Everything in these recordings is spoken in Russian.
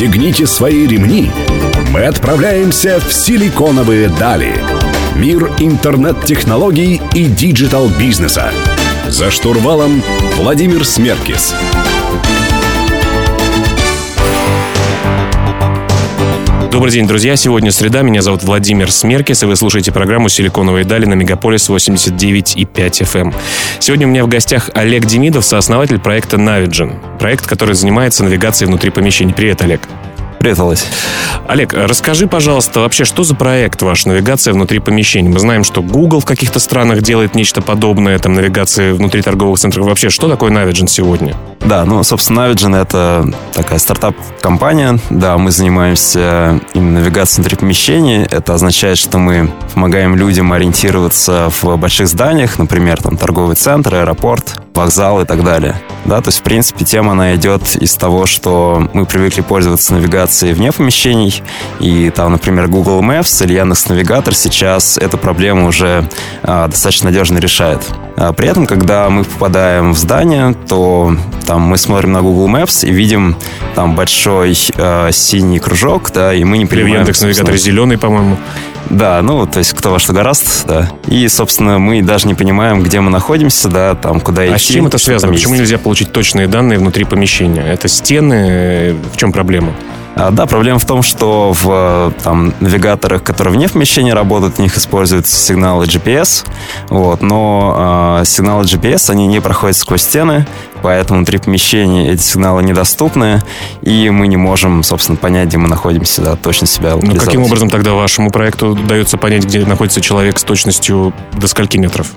Пристегните свои ремни. Мы отправляемся в силиконовые дали. Мир интернет-технологий и digital -бизнеса. За штурвалом Владимир Смеркис. Добрый день, друзья. Сегодня среда. Меня зовут Владимир Смеркис, и вы слушаете программу «Силиконовые дали» на Мегаполис 89,5 FM. Эм. Сегодня у меня в гостях Олег Демидов, сооснователь проекта Navigine. Проект, который занимается навигацией внутри помещений. Привет, Олег. Володь. Олег, расскажи, пожалуйста, вообще, что за проект ваш «Навигация внутри помещений»? Мы знаем, что Google в каких-то странах делает нечто подобное, там, навигации внутри торговых центров. Вообще, что такое Navigen сегодня? Да, ну, собственно, Navigen — это такая стартап-компания. Да, мы занимаемся именно навигацией внутри помещений. Это означает, что мы помогаем людям ориентироваться в больших зданиях, например, там, торговый центр, аэропорт, вокзал и так далее. Да, то есть, в принципе, тема, она идет из того, что мы привыкли пользоваться навигацией вне помещений, и там, например, Google Maps или Яндекс Навигатор сейчас эту проблему уже а, достаточно надежно решает. А при этом, когда мы попадаем в здание, то там мы смотрим на Google Maps и видим там большой э, синий кружок, да, и мы не понимаем... В Яндекс Навигаторе зеленый, по-моему. Да, ну, то есть кто во что гораст, да. И, собственно, мы даже не понимаем, где мы находимся, да, там, куда идти. А с чем это связано? Почему нельзя получить точные данные внутри помещения? Это стены? В чем проблема? А, да, проблема в том, что в там, навигаторах, которые вне помещения работают, в них используются сигналы GPS, вот, но э, сигналы GPS, они не проходят сквозь стены, поэтому внутри помещения эти сигналы недоступны, и мы не можем, собственно, понять, где мы находимся, да, точно себя Ну, каким образом тогда вашему проекту удается понять, где находится человек с точностью до скольки метров?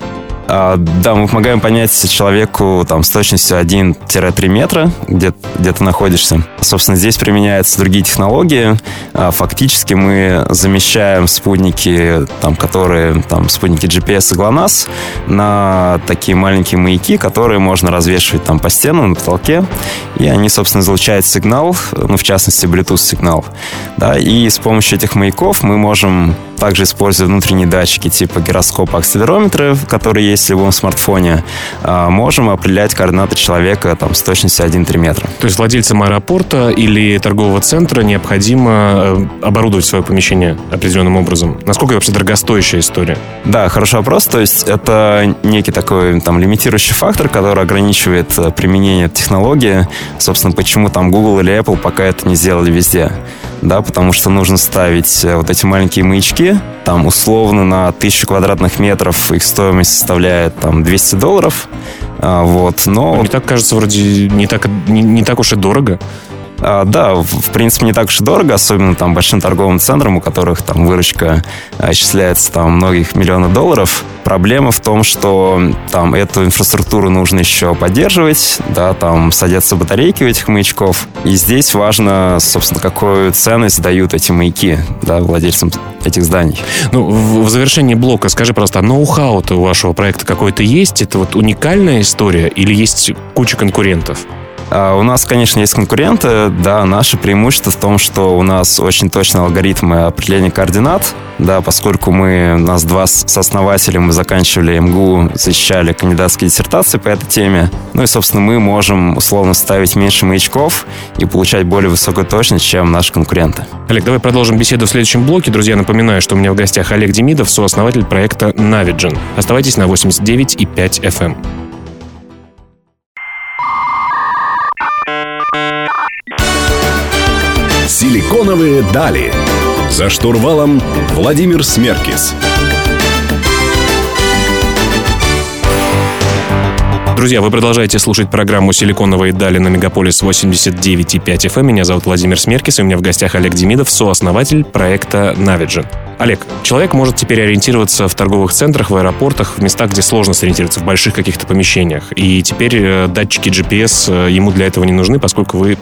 А, да, мы помогаем понять человеку там, с точностью 1-3 метра, где, где ты находишься. Собственно, здесь применяются другие технологии. А, фактически мы замещаем спутники, там, которые там, спутники GPS и GLONASS на такие маленькие маяки, которые можно развешивать там, по стенам, на потолке. И они, собственно, излучают сигнал, ну, в частности, Bluetooth-сигнал. Да, и с помощью этих маяков мы можем также используя внутренние датчики типа гироскопа, акселерометры, которые есть в любом смартфоне, а, можем определять координаты человека там, с точностью 1-3 метра. То есть владельцам аэропорта или торгового центра необходимо э, оборудовать свое помещение определенным образом? Насколько это вообще дорогостоящая история? Да, хороший вопрос. То есть это некий такой там лимитирующий фактор, который ограничивает э, применение технологии. Собственно, почему там Google или Apple пока это не сделали везде да, потому что нужно ставить э, вот эти маленькие маячки, там условно на тысячу квадратных метров их стоимость составляет там 200 долларов, а, вот, но... Мне так кажется, вроде не так, не, не так уж и дорого. А, да, в принципе, не так уж и дорого, особенно там большим торговым центрам, у которых там выручка исчисляется там многих миллионов долларов. Проблема в том, что там эту инфраструктуру нужно еще поддерживать, да, там садятся батарейки у этих маячков. И здесь важно, собственно, какую ценность дают эти маяки, да, владельцам этих зданий. Ну, в, в завершении блока скажи просто, а ноу-хау-то у вашего проекта какой-то есть? Это вот уникальная история или есть куча конкурентов? А, у нас, конечно, есть конкуренты. Да, наше преимущество в том, что у нас очень точные алгоритмы определения координат. Да, поскольку мы, нас два сооснователя, мы заканчивали МГУ, защищали кандидатские диссертации по этой теме. Ну и, собственно, мы можем условно ставить меньше маячков и получать более высокую точность, чем наши конкуренты. Олег, давай продолжим беседу в следующем блоке. Друзья, напоминаю, что у меня в гостях Олег Демидов, сооснователь проекта Navigen. Оставайтесь на 89,5 FM. Силиконовые дали. За штурвалом Владимир Смеркис. Друзья, вы продолжаете слушать программу «Силиконовые дали» на Мегаполис 89,5 FM. Меня зовут Владимир Смеркис, и у меня в гостях Олег Демидов, сооснователь проекта Navigen. Олег, человек может теперь ориентироваться в торговых центрах, в аэропортах, в местах, где сложно сориентироваться, в больших каких-то помещениях. И теперь э, датчики GPS э, ему для этого не нужны, поскольку вы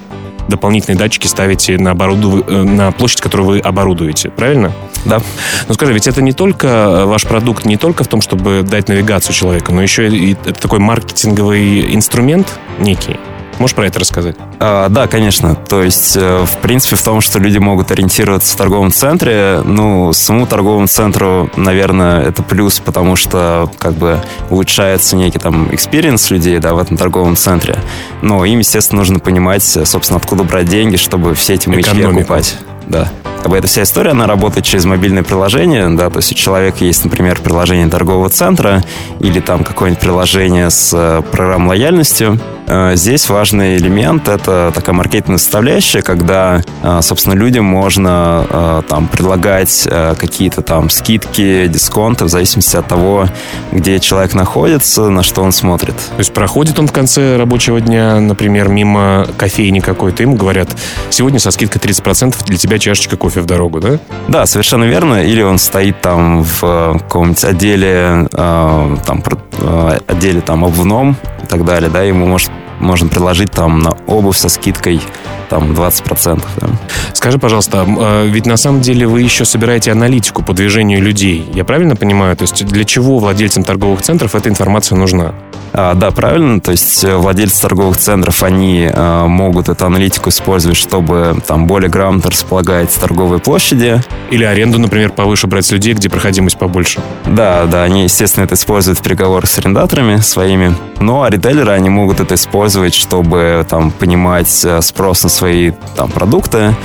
дополнительные датчики ставите на, оборуду... Э, на площадь, которую вы оборудуете, правильно? Да. Ну скажи, ведь это не только э, ваш продукт, не только в том, чтобы дать навигацию человеку, но еще и это такой маркетинговый инструмент некий. Можешь про это рассказать? А, да, конечно. То есть, э, в принципе, в том, что люди могут ориентироваться в торговом центре, ну, самому торговому центру, наверное, это плюс, потому что как бы улучшается некий там experience людей, да, в этом торговом центре. Но им, естественно, нужно понимать, собственно, откуда брать деньги, чтобы все эти маячки окупать. Да как бы эта вся история, она работает через мобильное приложение, да, то есть у человека есть, например, приложение торгового центра или там какое-нибудь приложение с э, программой лояльностью. Э, здесь важный элемент — это такая маркетинговая составляющая, когда, э, собственно, людям можно там предлагать какие-то там скидки, дисконты в зависимости от того, где человек находится, на что он смотрит. То есть проходит он в конце рабочего дня, например, мимо кофейни какой-то, ему говорят, сегодня со скидкой 30% для тебя чашечка кофе в дорогу, да? Да, совершенно верно. Или он стоит там в э, каком-нибудь отделе, э, там, э, отделе там обувном и так далее, да, ему может, можно предложить там на обувь со скидкой там 20%. Да. Скажи, пожалуйста, ведь на самом деле вы еще собираете аналитику по движению людей. Я правильно понимаю? То есть для чего владельцам торговых центров эта информация нужна? А, да, правильно. То есть э, владельцы торговых центров, они а, могут эту аналитику использовать, чтобы там более грамотно располагать торговые площади. Или аренду, например, повыше брать с людей, где проходимость побольше. Да, да, они, естественно, это используют в переговорах с арендаторами своими. Ну, а ритейлеры, они могут это использовать, чтобы там понимать э, спрос на свои там продукты.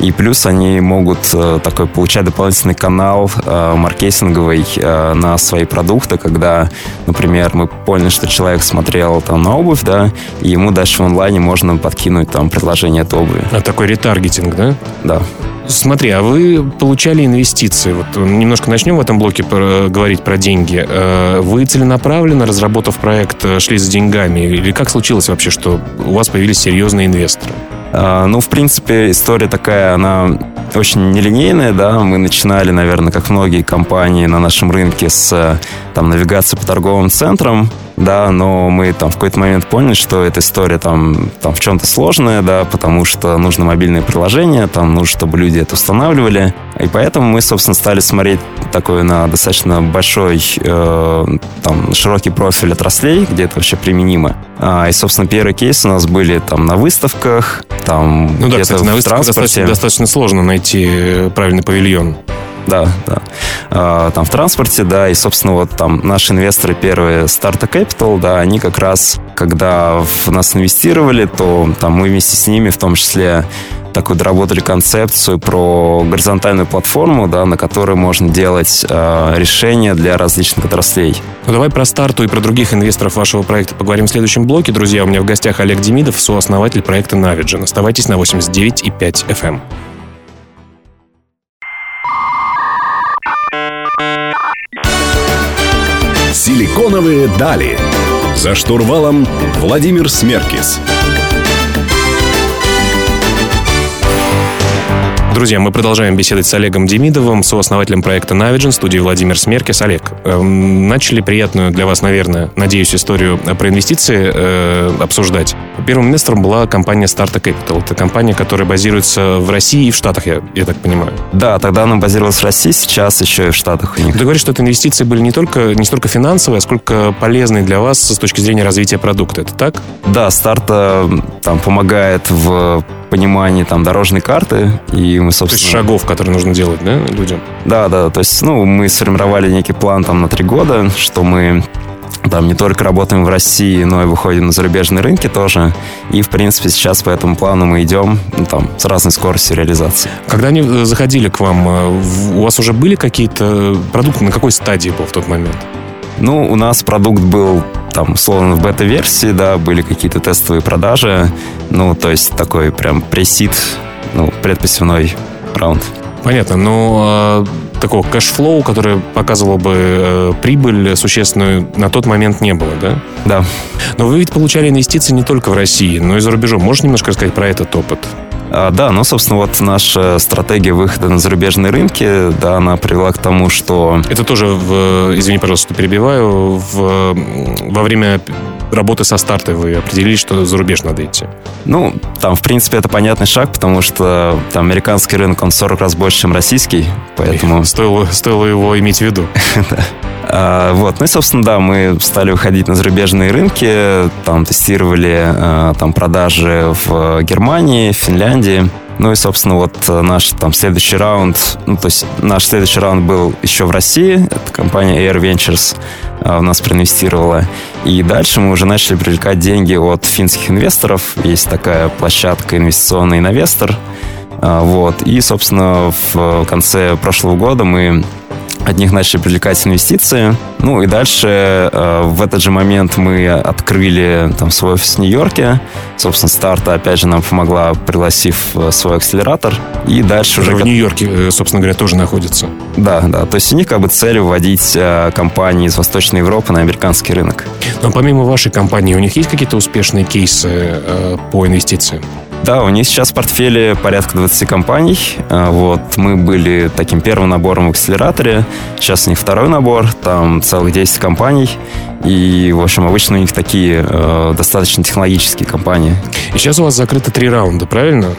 И плюс они могут э, такой получать дополнительный канал маркетинговый на свои продукты, когда, например, мы поняли, что человек смотрел там на обувь, да, и ему дальше в онлайне можно подкинуть там предложение от обуви. А такой ретаргетинг, да? Да. Смотри, а вы получали инвестиции. Вот немножко начнем в этом блоке про, говорить про деньги. Э, вы целенаправленно, разработав проект, э, шли за деньгами? Или как случилось вообще, что у вас появились серьезные инвесторы? А, ну, в принципе, история такая, она очень нелинейная, да. Мы начинали, наверное, как многие компании на нашем рынке с там, навигации по торговым центрам, да, но мы там в какой-то момент поняли, что эта история там, там в чем-то сложная, да, потому что нужно мобильное приложение, там нужно, чтобы люди это устанавливали. И поэтому мы, собственно, стали смотреть такой на достаточно большой, э, там, широкий профиль отраслей, где это вообще применимо. А, и, собственно, первые кейсы у нас были там на выставках, там ну да, кстати, на выставках достаточно, достаточно сложно найти э, правильный павильон. Да, да. А, там в транспорте, да, и, собственно, вот там наши инвесторы первые Startup Capital, да, они как раз, когда в нас инвестировали, то там мы вместе с ними в том числе такую доработали концепцию про горизонтальную платформу, да, на которой можно делать э, решения для различных отраслей. Ну, давай про старту и про других инвесторов вашего проекта поговорим в следующем блоке. Друзья, у меня в гостях Олег Демидов, сооснователь проекта Navigen. Оставайтесь на 89,5 FM. Силиконовые дали. За штурвалом Владимир Смеркис. Друзья, мы продолжаем беседовать с Олегом Демидовым, сооснователем проекта Navigen, студии Владимир Смеркис. Олег, э, начали приятную для вас, наверное, надеюсь, историю про инвестиции э, обсуждать. Первым инвестором была компания Startup Capital. Это компания, которая базируется в России и в Штатах, я, я так понимаю. Да, тогда она базировалась в России, сейчас еще и в Штатах у них. Ты говоришь, что это инвестиции были не только, не столько финансовые, а сколько полезные для вас с точки зрения развития продукта. Это так? Да, старта там помогает в понимании там дорожной карты, и мы, собственно... То есть шагов, которые нужно делать, да, людям? Да, да, то есть, ну, мы сформировали некий план там на три года, что мы там не только работаем в России, но и выходим на зарубежные рынки тоже. И, в принципе, сейчас по этому плану мы идем ну, там, с разной скоростью реализации. Когда они э, заходили к вам, э, у вас уже были какие-то продукты? На какой стадии был в тот момент? Ну, у нас продукт был там, условно, в бета-версии, да, были какие-то тестовые продажи. Ну, то есть такой прям pre-seed, ну, предпосевной раунд. Понятно, но э, такого cash flow, который показывал бы э, прибыль существенную, на тот момент не было, да? Да. Но вы ведь получали инвестиции не только в России, но и за рубежом. Можешь немножко рассказать про этот опыт? А, да, ну, собственно, вот наша стратегия выхода на зарубежные рынки, да, она привела к тому, что... Это тоже, в, извини, пожалуйста, перебиваю, в, во время работы со стартой вы определили, что за рубеж надо идти? Ну, там, в принципе, это понятный шаг, потому что там американский рынок, он 40 раз больше, чем российский, поэтому... Стоило, стоило его иметь в виду. А, вот, ну и, собственно, да, мы стали выходить на зарубежные рынки, там тестировали а, там продажи в Германии, Финляндии. Ну и, собственно, вот наш там следующий раунд, ну то есть наш следующий раунд был еще в России, это компания Air Ventures в нас проинвестировала. И дальше мы уже начали привлекать деньги от финских инвесторов. Есть такая площадка инвестиционный инвестор. Вот. И, собственно, в конце прошлого года мы от них начали привлекать инвестиции. Ну и дальше э, в этот же момент мы открыли там свой офис в Нью-Йорке. Собственно, старта, опять же, нам помогла, пригласив э, свой акселератор. И дальше уже... В Нью-Йорке, э, собственно говоря, тоже находится. Да, да. То есть у них как бы цель вводить э, компании из Восточной Европы на американский рынок. Но помимо вашей компании, у них есть какие-то успешные кейсы э, по инвестициям? Да, у них сейчас в портфеле порядка 20 компаний. А, вот, мы были таким первым набором в акселераторе. Сейчас у них второй набор, там целых 10 компаний. И, в общем, обычно у них такие э, достаточно технологические компании. И сейчас у вас закрыто три раунда, правильно?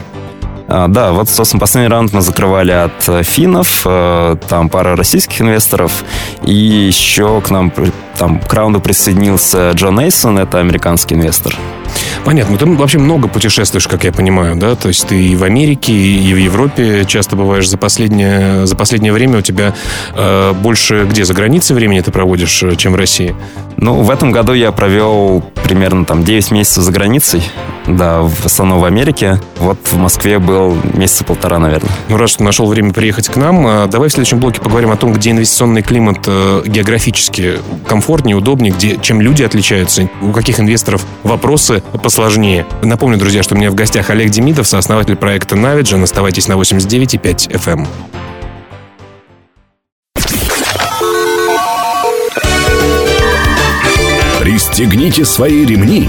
А, да, вот, собственно, последний раунд мы закрывали от э, финнов, э, там пара российских инвесторов, и еще к нам там к раунду присоединился Джон Нейсон, это американский инвестор. Понятно. Ты вообще много путешествуешь, как я понимаю, да? То есть ты и в Америке, и в Европе часто бываешь. За последнее, за последнее время у тебя э, больше где? За границей времени ты проводишь, э, чем в России? Ну, в этом году я провел примерно там 9 месяцев за границей. Да, в основном в Америке. Вот в Москве был месяца полтора, наверное. Ну, раз что нашел время приехать к нам, э, давай в следующем блоке поговорим о том, где инвестиционный климат э, географически комфортнее, удобнее, где, чем люди отличаются, у каких инвесторов вопросы посложнее. Напомню, друзья, что у меня в гостях Олег Демидов, сооснователь проекта Navigen. Оставайтесь на 89,5 FM. Пристегните свои ремни.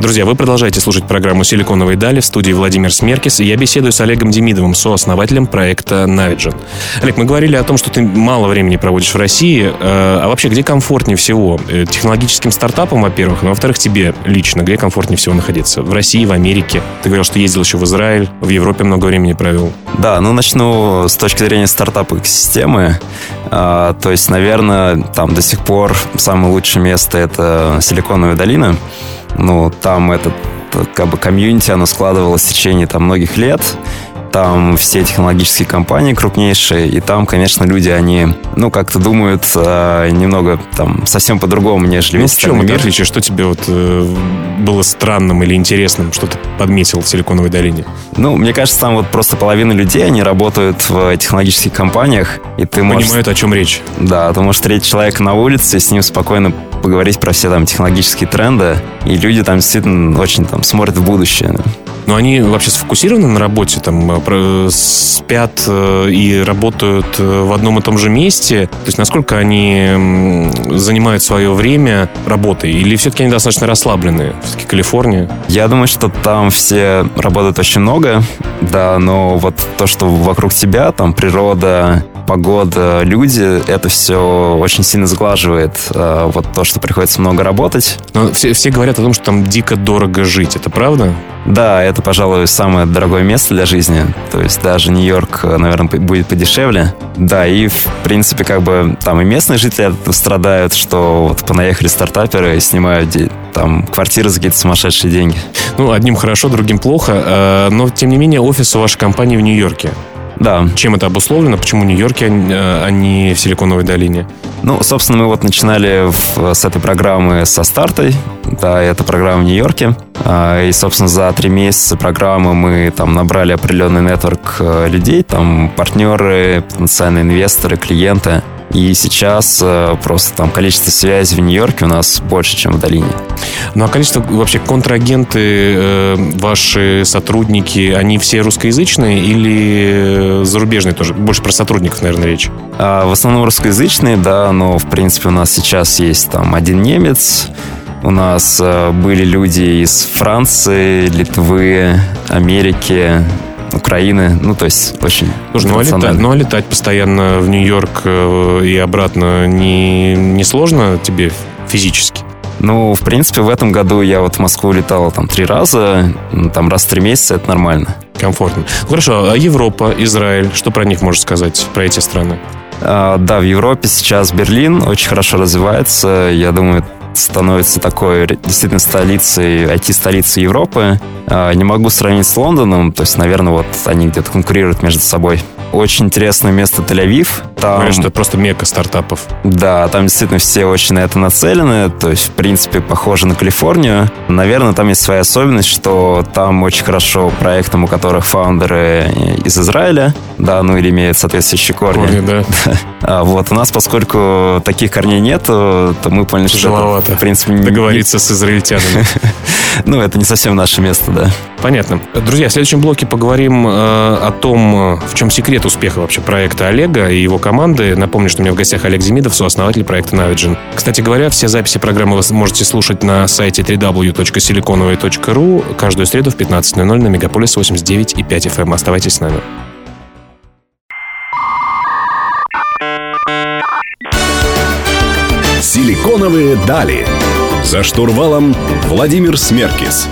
Друзья, вы продолжаете слушать программу «Силиконовые дали» в студии Владимир Смеркис, и я беседую с Олегом Демидовым, сооснователем проекта Navigine. Олег, мы говорили о том, что ты мало времени проводишь в России, э, а вообще где комфортнее всего? Э, технологическим стартапам, во-первых, а во-вторых, тебе лично, где комфортнее всего находиться? В России, в Америке? Ты говорил, что ездил еще в Израиль, в Европе много времени провел. Да, ну начну с точки зрения стартап-экосистемы. А, то есть, наверное, там до сих пор самое лучшее место — это Силиконовая долина. Ну, там этот как бы комьюнити, оно складывалось в течение там многих лет. Там все технологические компании крупнейшие, и там, конечно, люди, они, ну, как-то думают э, немного там совсем по-другому, нежели ну, весь в чем это отличие? Что тебе вот э, было странным или интересным, что ты подметил в Силиконовой долине? Ну, мне кажется, там вот просто половина людей, они работают в технологических компаниях, и ты можешь... Понимают, о чем речь. Да, ты можешь встретить человека на улице, с ним спокойно поговорить про все там технологические тренды, и люди там действительно очень там смотрят в будущее. Но они вообще сфокусированы на работе, там, э, спят э, и работают э, в одном и том же месте? То есть насколько они занимают свое время работой? Или все-таки они достаточно расслабленные? Все-таки Калифорния? Я думаю, что там все работают очень много, да, но вот то, что вокруг тебя, там природа, погода, люди, это все очень сильно сглаживает э, вот то, что приходится много работать. Но все, все говорят о том, что там дико дорого жить. Это правда? Да, это, пожалуй, самое дорогое место для жизни. То есть даже Нью-Йорк, наверное, будет подешевле. Да, и, в принципе, как бы там и местные жители страдают, что вот понаехали стартаперы и снимают там квартиры за какие-то сумасшедшие деньги. Ну, одним хорошо, другим плохо. Э, но, тем не менее, офис у вашей компании в Нью-Йорке. Да. Чем это обусловлено? Почему Нью-Йорке, а, а не в Силиконовой долине? Ну, собственно, мы вот начинали в, с этой программы со стартой. Да, это программа в Нью-Йорке. А, и, собственно, за три месяца программы мы там набрали определенный нетворк э, людей, там партнеры, потенциальные инвесторы, клиенты. И сейчас э, просто там количество связей в Нью-Йорке у нас больше, чем в долине. Ну а количество вообще контрагенты, э, ваши сотрудники, они все русскоязычные или зарубежные тоже? Больше про сотрудников, наверное, речь. А, в основном русскоязычные, да, но в принципе у нас сейчас есть там один немец, у нас э, были люди из Франции, Литвы, Америки, Украины. Ну, то есть очень Слушай, ну а, летать, ну а летать постоянно в Нью-Йорк э, и обратно не, не сложно тебе физически? Ну, в принципе, в этом году я вот в Москву летал там три раза, там раз в три месяца, это нормально. Комфортно. Ну, хорошо, а Европа, Израиль, что про них можешь сказать, про эти страны? А, да, в Европе сейчас Берлин очень хорошо развивается. Я думаю, становится такой действительно столицей, IT-столицей Европы. А, не могу сравнить с Лондоном, то есть, наверное, вот они где-то конкурируют между собой. Очень интересное место Тель-Авив. Там... Что это просто мека стартапов. Да, там действительно все очень на это нацелены. То есть, в принципе, похоже на Калифорнию. Наверное, там есть своя особенность, что там очень хорошо проектам, у которых фаундеры из Израиля, да, ну или имеют соответствующие корни. Корни, да. А, вот, у нас, поскольку таких корней нет, то мы поняли, что это, в принципе, не... договориться с израильтянами. ну, это не совсем наше место, да. Понятно. Друзья, в следующем блоке поговорим э, о том, в чем секрет успеха вообще проекта Олега и его команды. Напомню, что у меня в гостях Олег Демидов, сооснователь проекта Navigen. Кстати говоря, все записи программы вы можете слушать на сайте www.siliconovой.ru каждую среду в 15.00 на Мегаполис 89 и 5 FM. Оставайтесь с нами. Силиконовые дали. За штурвалом Владимир Смеркис.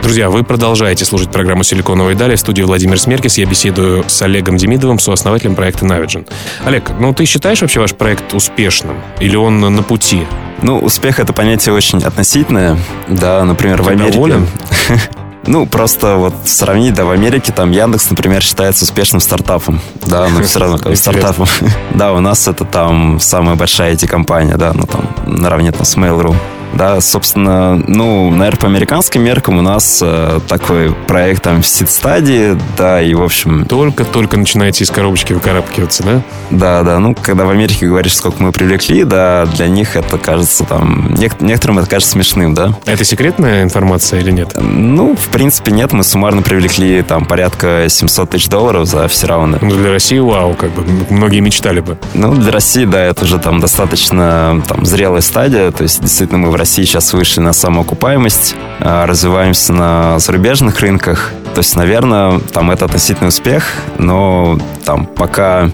Друзья, вы продолжаете слушать программу «Силиконовые дали». В студии Владимир Смеркис. Я беседую с Олегом Демидовым, сооснователем проекта Navigen. Олег, ну ты считаешь вообще ваш проект успешным? Или он на пути? Ну, успех — это понятие очень относительное. Да, например, ты в Америке... Доволен? Ну, просто вот сравнить, да, в Америке там Яндекс, например, считается успешным стартапом. Да, но все равно как стартапом. Да, у нас это там самая большая IT-компания, да, ну там наравне там с Mail.ru. Да, собственно, ну, наверное, по американским меркам у нас э, такой проект там в сид-стадии, да, и, в общем... Только-только начинаете из коробочки выкарабкиваться, да? Да, да, ну, когда в Америке говоришь, сколько мы привлекли, да, для них это кажется там... Нек- некоторым это кажется смешным, да. Это секретная информация или нет? Ну, в принципе, нет, мы суммарно привлекли там порядка 700 тысяч долларов за все раунды. Ну, для России вау, как бы, многие мечтали бы. Ну, для России, да, это уже там достаточно там зрелая стадия, то есть действительно мы в России сейчас вышли на самоокупаемость, а, развиваемся на зарубежных рынках. То есть, наверное, там это относительный успех, но там пока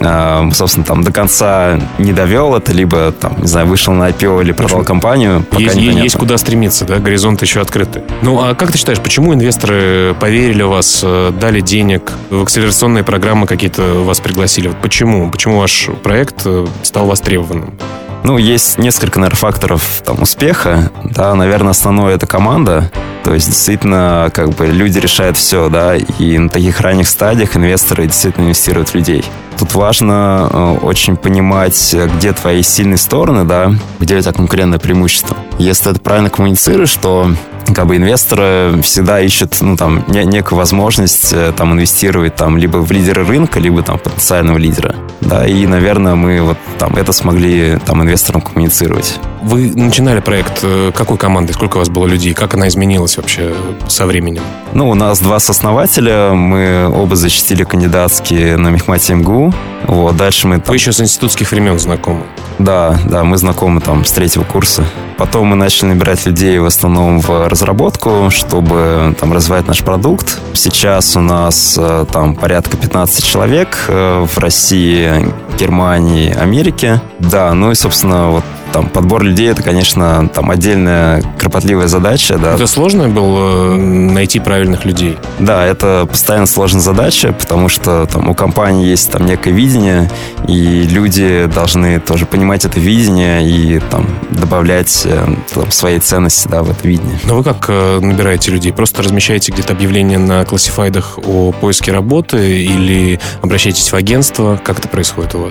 а, собственно, там до конца не довел это, либо, там, не знаю, вышел на IPO или продал компанию, пока есть, непонятно. есть куда стремиться, да, горизонт еще открытый. Ну, а как ты считаешь, почему инвесторы поверили в вас, э, дали денег, в акселерационные программы какие-то вас пригласили? Вот почему? Почему ваш проект э, стал востребованным? Ну, есть несколько, наверное, факторов там, успеха. Да, наверное, основное это команда. То есть, действительно, как бы люди решают все, да, и на таких ранних стадиях инвесторы действительно инвестируют в людей. Тут важно э, очень понимать, где твои сильные стороны, да, где у тебя конкурентное преимущество. Если ты правильно коммуницируешь, то как бы инвесторы всегда ищут, ну, там, не, некую возможность э, там инвестировать там либо в лидера рынка, либо там потенциального лидера. Да, и, наверное, мы вот там это смогли там инвесторам коммуницировать. Вы начинали проект э, какой командой? Сколько у вас было людей? Как она изменилась вообще со временем? Ну, у нас два сооснователя. Мы оба защитили кандидатские на Мехмате МГУ. Вот, дальше мы... Там... Вы еще с институтских времен знакомы? Да, да, мы знакомы там с третьего курса. Потом мы начали набирать людей в основном в разработку, чтобы там развивать наш продукт. Сейчас у нас э, там порядка 15 человек э, в России, Германии, Америке. Да, ну и, собственно, вот там подбор людей это, конечно, там отдельная кропотливая задача. Да. Это сложно было э, найти правильных людей? Да, это постоянно сложная задача, потому что там у компании есть там некое видение, и люди должны тоже понимать это видение и там добавлять э, там, свои ценности да, в это видение. Но вы как э, набираете людей? Просто размещаете где-то объявления на классифайдах о поиске работы или обращаетесь в агентство? Как это происходит у вас?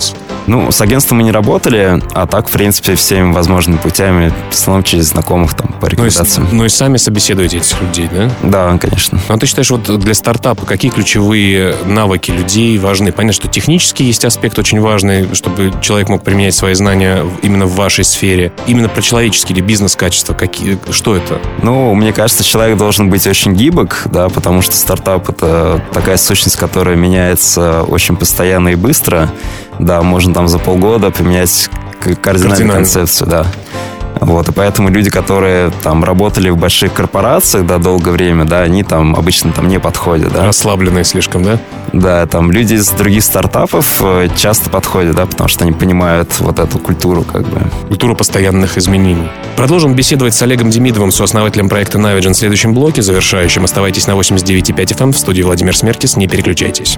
Ну, с агентством мы не работали, а так, в принципе, всеми возможными путями, в основном через знакомых там по рекомендациям. Ну и, ну и сами собеседуете этих людей, да? Да, конечно. Ну, а ты считаешь, вот для стартапа какие ключевые навыки людей важны? Понятно, что технический есть аспект очень важный, чтобы человек мог применять свои знания именно в вашей сфере. Именно про человеческие или бизнес-качества, какие, что это? Ну, мне кажется, человек должен быть очень гибок, да, потому что стартап — это такая сущность, которая меняется очень постоянно и быстро. Да, можно там за полгода поменять кардинальную концепцию, да. Вот, и поэтому люди, которые там работали в больших корпорациях, да, долгое время, да, они там обычно там не подходят, да. Расслабленные слишком, да? Да, там люди из других стартапов э, часто подходят, да, потому что они понимают вот эту культуру, как бы. Культуру постоянных изменений. Продолжим беседовать с Олегом Демидовым, сооснователем проекта Navigen в следующем блоке, завершающем. Оставайтесь на 89.5 FM эм в студии Владимир Смеркис, не переключайтесь.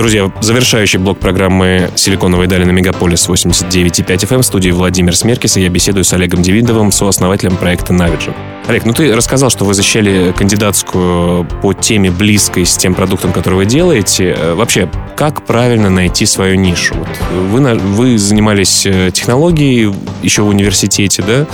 Друзья, завершающий блок программы «Силиконовые дали» на Мегаполис 89.5 FM в студии Владимир Смеркис, и я беседую с Олегом Девидовым, сооснователем проекта Navigen. Олег, ну ты рассказал, что вы защищали кандидатскую по теме близкой с тем продуктом, который вы делаете. Э, вообще, как правильно найти свою нишу? Вот вы, вы занимались э, технологией еще в университете, да,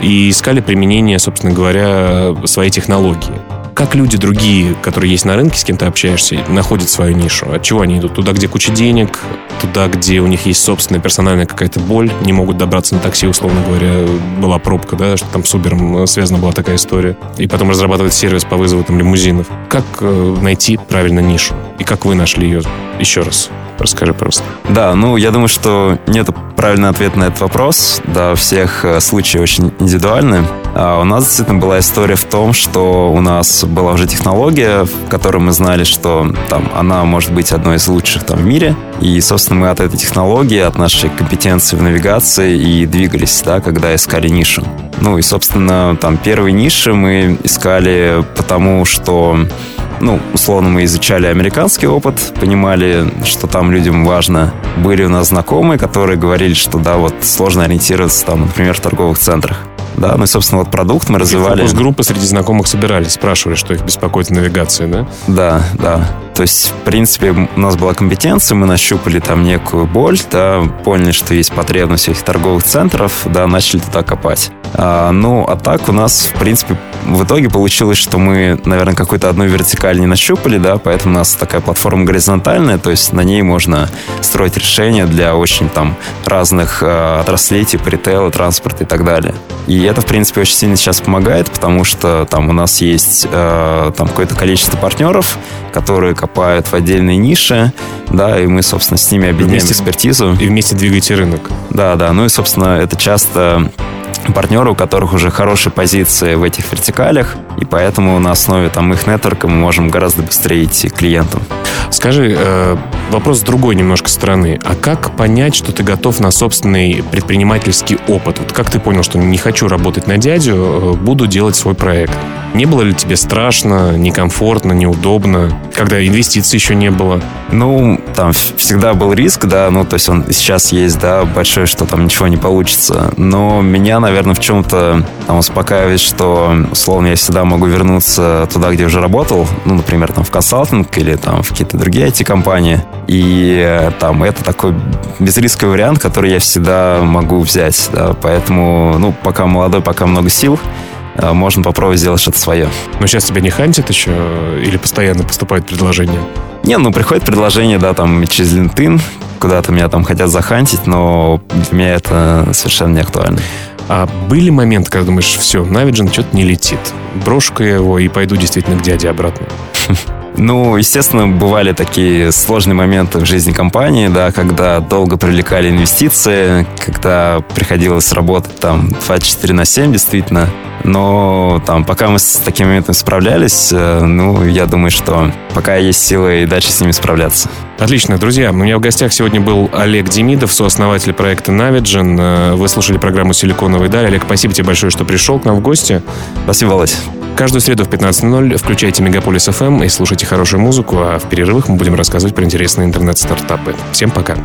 и искали применение, собственно говоря, своей технологии как люди другие, которые есть на рынке, с кем ты общаешься, находят свою нишу? От чего они идут? Туда, где куча денег, туда, где у них есть собственная персональная какая-то боль, не могут добраться на такси, условно говоря, была пробка, да, что там с Uber связана была такая история. И потом разрабатывать сервис по вызову там лимузинов. Как э, найти правильно нишу? И как вы нашли ее? Еще раз. Расскажи просто. Да, ну, я думаю, что нет правильного ответа на этот вопрос. Да, всех э, случаи очень индивидуальны. А у нас действительно была история в том, что у нас была уже технология, в которой мы знали, что там она может быть одной из лучших там в мире. И, собственно, мы от этой технологии, от нашей компетенции в навигации и двигались, да, когда искали нишу. Ну и, собственно, там первые ниши мы искали потому, что ну, условно, мы изучали американский опыт, понимали, что там людям важно. Были у нас знакомые, которые говорили, что да, вот сложно ориентироваться там, например, в торговых центрах. Да, и, собственно, вот продукт мы развивали. С группы среди знакомых собирались, спрашивали, что их беспокоит в навигации, да? Да, да. То есть, в принципе, у нас была компетенция, мы нащупали там некую боль, да, поняли, что есть потребность этих торговых центров, да, начали туда копать. А, ну, а так у нас, в принципе, в итоге получилось, что мы, наверное, какой-то одной вертикаль не нащупали, да, поэтому у нас такая платформа горизонтальная, то есть на ней можно строить решения для очень там разных э, отраслей, типа ритейла, транспорта и так далее. И это, в принципе, очень сильно сейчас помогает, потому что там у нас есть э, там какое-то количество партнеров, которые копают в отдельные ниши, да, и мы, собственно, с ними объединяем вместе, экспертизу. И вместе двигаете рынок. Да, да, ну и, собственно, это часто партнеры, у которых уже хорошие позиции в этих вертикалях, и поэтому на основе там их нетворка мы можем гораздо быстрее идти к клиентам. Скажи, э, вопрос с другой немножко стороны. А как понять, что ты готов на собственный предпринимательский опыт? Вот как ты понял, что не хочу работать на дядю, э, буду делать свой проект? Не было ли тебе страшно, некомфортно, неудобно, когда инвестиций еще не было? Ну, там всегда был риск, да, ну, то есть он сейчас есть, да, большой, что там ничего не получится. Но меня, наверное, в чем-то там успокаивает, что, условно, я всегда могу вернуться туда, где уже работал, ну, например, там в консалтинг или там в какие-то другие IT-компании. И там это такой безрисковый вариант, который я всегда могу взять, да, поэтому, ну, пока молодой, пока много сил, Э, можно попробовать сделать что-то свое. Но сейчас тебя не хантит еще или постоянно поступают предложения? Не, ну приходит предложение, да, там через LinkedIn, куда-то меня там хотят захантить, но для меня это совершенно не актуально. А были моменты, когда думаешь, все, Navigen что-то не летит. Брошу-ка я его и пойду действительно к дяде обратно. Ну, естественно, бывали такие сложные моменты в жизни компании, да, когда долго привлекали инвестиции, когда приходилось работать там 24 на 7, действительно. Но там, пока мы с такими моментами справлялись, э, ну, я думаю, что пока есть силы и дальше с ними справляться. Отлично, друзья. У меня в гостях сегодня был Олег Демидов, сооснователь проекта Navigen. Э, вы слушали программу «Силиконовый даль». Олег, спасибо тебе большое, что пришел к нам в гости. Спасибо, Володь. Каждую среду в 15.00 включайте Мегаполис FM и слушайте хорошую музыку, а в перерывах мы будем рассказывать про интересные интернет-стартапы. Всем пока.